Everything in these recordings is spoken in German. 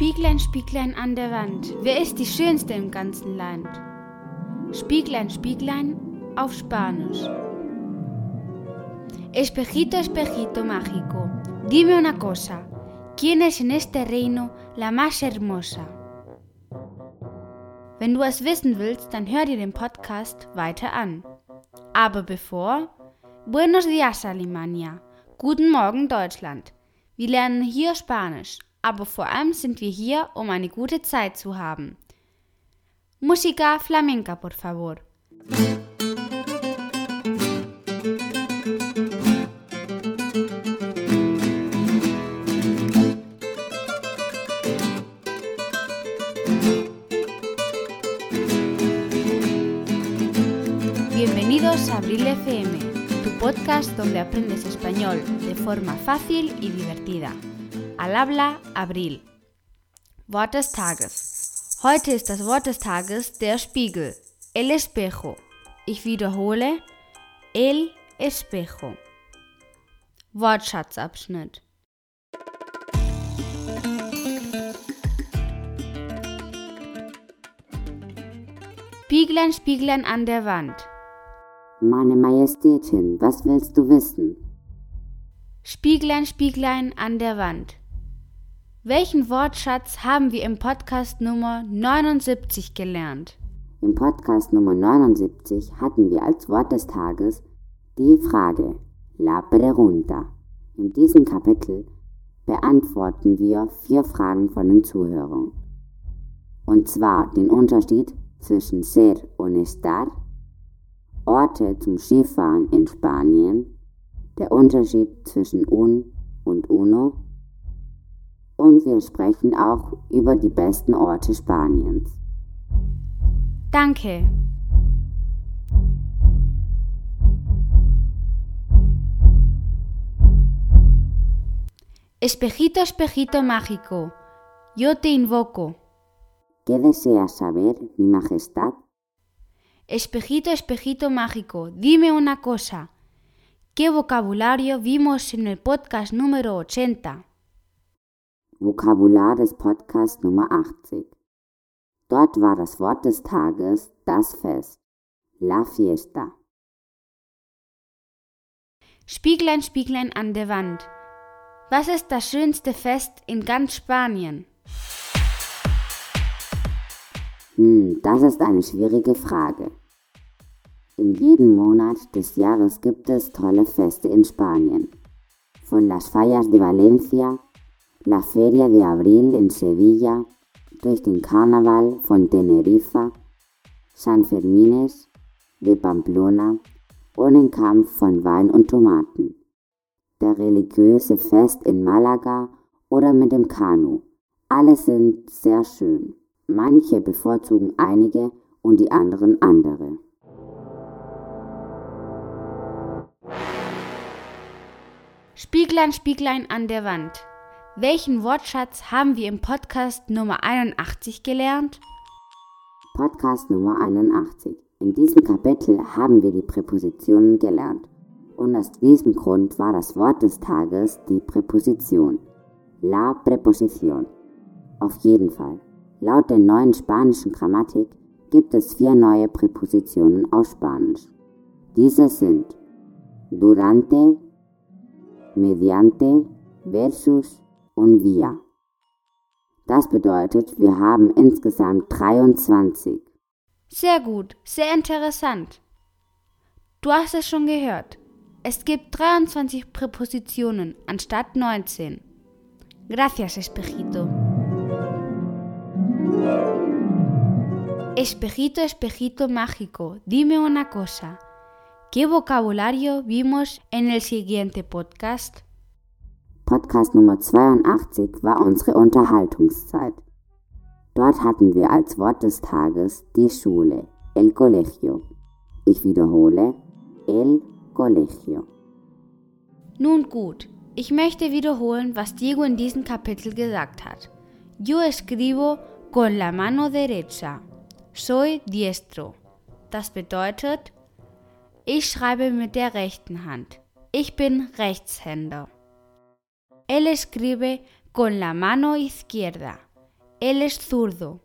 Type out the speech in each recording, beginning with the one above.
Spieglein, Spieglein an der Wand, wer ist die Schönste im ganzen Land? Spieglein, Spieglein auf Spanisch. Espejito, espejito mágico, dime una cosa, ¿quién es en este reino la más hermosa? Wenn du es wissen willst, dann hör dir den Podcast weiter an. Aber bevor, Buenos días Alemania, guten Morgen Deutschland. Wir lernen hier Spanisch, aber vor allem sind wir hier, um eine gute Zeit zu haben. Música flamenca, por favor. Bienvenidos a Abril FM, tu podcast donde aprendes español de forma fácil y divertida. Al habla Abril. Wort des Tages. Heute ist das Wort des Tages der Spiegel. El espejo. Ich wiederhole. El espejo. Wortschatzabschnitt. Spieglein, Spieglein an der Wand. Meine Majestätin, was willst du wissen? Spieglein, Spieglein an der Wand. Welchen Wortschatz haben wir im Podcast Nummer 79 gelernt? Im Podcast Nummer 79 hatten wir als Wort des Tages die Frage La Pregunta. In diesem Kapitel beantworten wir vier Fragen von den Zuhörern. Und zwar den Unterschied zwischen ser und estar, Orte zum Skifahren in Spanien, der Unterschied zwischen un und uno und wir sprechen auch über die besten Orte Spaniens. Danke. Espejito, espejito mágico, yo te invoco. ¿Qué deseas saber, mi majestad? Espejito, espejito mágico, dime una cosa. ¿Qué vocabulario vimos en el podcast número 80? Vokabular des Podcasts Nummer 80. Dort war das Wort des Tages das Fest, la fiesta. Spieglein, Spieglein an der Wand. Was ist das schönste Fest in ganz Spanien? Hm, das ist eine schwierige Frage. In jedem Monat des Jahres gibt es tolle Feste in Spanien. Von las Fallas de Valencia, la Feria de Abril in Sevilla, durch den Karneval von Teneriffa, San Fermines de Pamplona und den Kampf von Wein und Tomaten. Der religiöse Fest in Malaga oder mit dem Kanu. Alle sind sehr schön. Manche bevorzugen einige und die anderen andere. Spieglein, Spieglein an der Wand. Welchen Wortschatz haben wir im Podcast Nummer 81 gelernt? Podcast Nummer 81. In diesem Kapitel haben wir die Präpositionen gelernt. Und aus diesem Grund war das Wort des Tages die Präposition. La Präposition. Auf jeden Fall. Laut der neuen spanischen Grammatik gibt es vier neue Präpositionen aus Spanisch. Diese sind durante, mediante, versus und via. Das bedeutet, wir haben insgesamt 23. Sehr gut, sehr interessant. Du hast es schon gehört. Es gibt 23 Präpositionen anstatt 19. Gracias, Espejito. Espejito, espejito mágico, dime una cosa. ¿Qué vocabulario vimos en el siguiente podcast? Podcast Nummer 82 war unsere Unterhaltungszeit. Dort hatten wir als Wort des Tages die Schule, el colegio. Ich wiederhole, el colegio. Nun gut, ich möchte wiederholen, was Diego in diesem Kapitel gesagt hat. Yo escribo con la mano derecha. Soy diestro. Das bedeutet, ich schreibe mit der rechten Hand. Ich bin Rechtshänder. Él escribe con la mano izquierda. él es zurdo.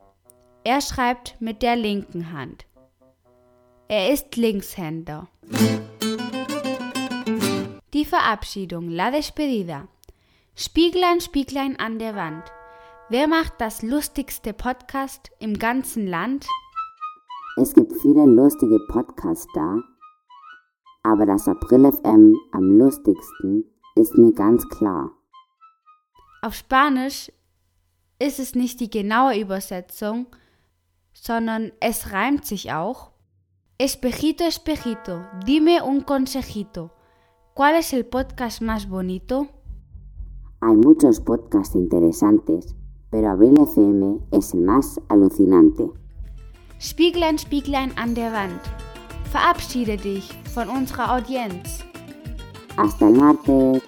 Er schreibt mit der linken Hand. Er ist Linkshänder. Die Verabschiedung, la despedida. Spieglein, Spieglein an der Wand. Wer macht das lustigste Podcast im ganzen Land? Es gibt viele lustige Podcasts da, aber das April FM am lustigsten ist mir ganz klar. Auf Spanisch ist es nicht die genaue Übersetzung, sondern es reimt sich auch. Espejito, espejito, dime un consejito. ¿Cuál es el podcast más bonito? Hay muchos podcasts interesantes, pero Abril FM es el más alucinante. Spieglein, Spieglein an der Wand. Verabschiede dich von unserer Audienz. Hasta el martes.